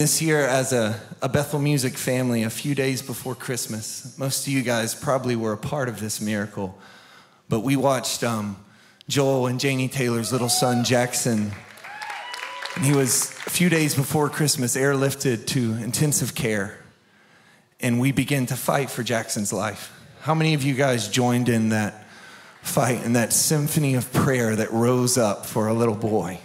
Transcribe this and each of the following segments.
This year, as a, a Bethel Music family, a few days before Christmas, most of you guys probably were a part of this miracle, but we watched um, Joel and Janie Taylor's little son, Jackson. And he was, a few days before Christmas, airlifted to intensive care. And we began to fight for Jackson's life. How many of you guys joined in that fight and that symphony of prayer that rose up for a little boy?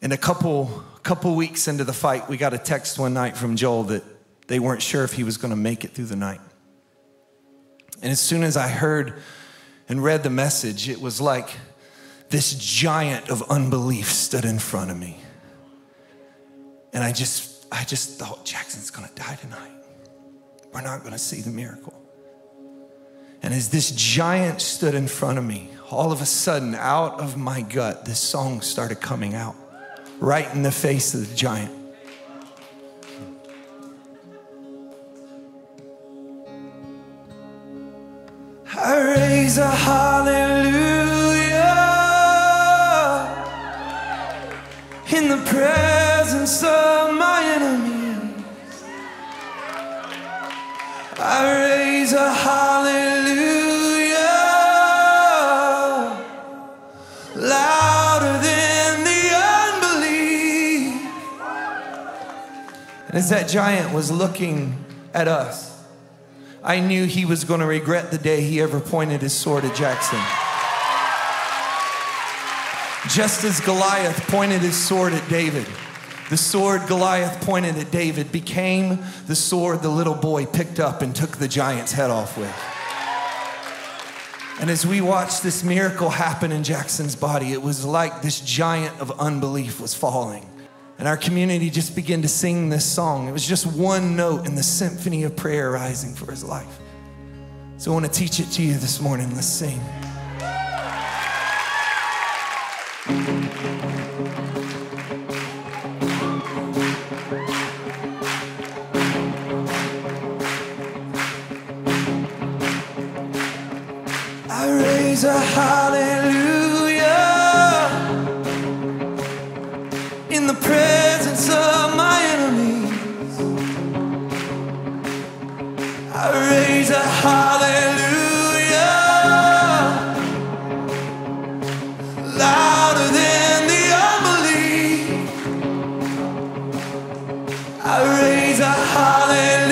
And a couple couple weeks into the fight, we got a text one night from Joel that they weren't sure if he was going to make it through the night. And as soon as I heard and read the message, it was like this giant of unbelief stood in front of me. And I just, I just thought, Jackson's going to die tonight. We're not going to see the miracle. And as this giant stood in front of me, all of a sudden, out of my gut, this song started coming out right in the face of the giant. I raise a hallelujah in the presence of my enemies. I raise a hallelujah. And as that giant was looking at us, I knew he was going to regret the day he ever pointed his sword at Jackson. Just as Goliath pointed his sword at David, the sword Goliath pointed at David became the sword the little boy picked up and took the giant's head off with. And as we watched this miracle happen in Jackson's body, it was like this giant of unbelief was falling. And our community just began to sing this song. It was just one note in the symphony of prayer rising for his life. So I want to teach it to you this morning. Let's sing. I raise a hallelujah I raise a hallelujah.